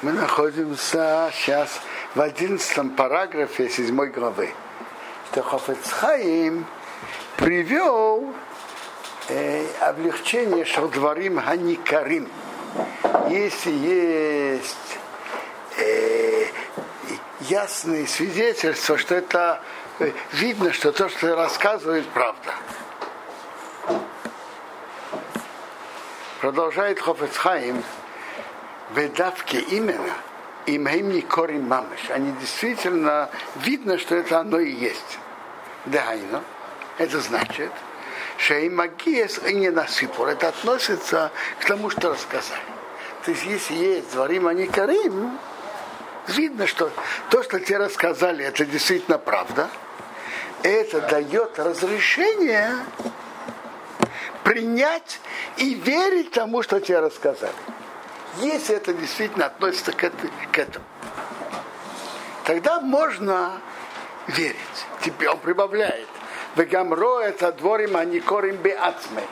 Мы находимся сейчас в одиннадцатом параграфе седьмой главы. Что Хофецхаим привел э, облегчение Шалдварим Ханикарим. Если есть э, ясные свидетельства, что это э, видно, что то, что рассказывает, правда. Продолжает Хофецхаим, выдавки именно, им не корим мамыш. Они действительно видно, что это оно и есть. Дайно. Это значит, что и и не насыпал. Это относится к тому, что рассказали. То есть, если есть дворим, а не карим, видно, что то, что тебе рассказали, это действительно правда. Это дает разрешение принять и верить тому, что тебе рассказали. Если это действительно относится к, этому, тогда можно верить. Теперь он прибавляет. Вегамро это дворим аникорим беацме.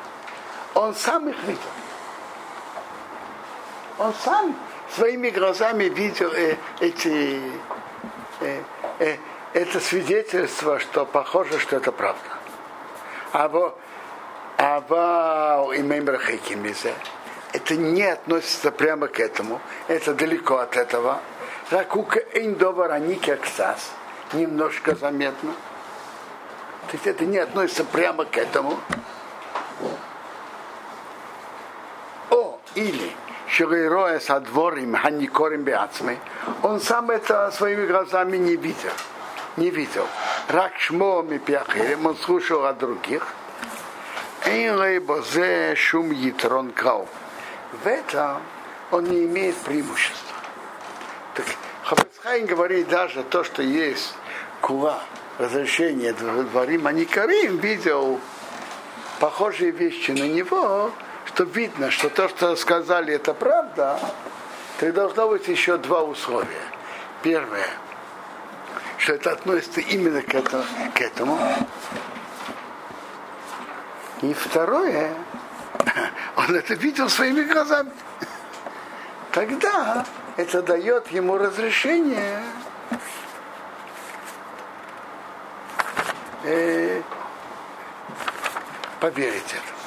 Он сам их видел. Он сам своими глазами видел э, эти, э, э, это свидетельство, что похоже, что это правда. А вот Ава имеем. Это не относится прямо к этому. Это далеко от этого. Ракука эйндовар аники аксас. Немножко заметно. То есть это не относится прямо к этому. О, или Ширейроя садворим ханикорим беацмы. Он сам это своими глазами не видел. Не видел. Рак шмо ми он слушал от других. Бозе шум ятрон. В этом он не имеет преимущества. Так Хафецхайн говорит даже то, что есть кула, разрешение дворим, а не Карим видел похожие вещи на него, что видно, что то, что сказали, это правда, то должно быть еще два условия. Первое, что это относится именно к этому, к этому и второе, он это видел своими глазами. Тогда это дает ему разрешение э, поверить этому.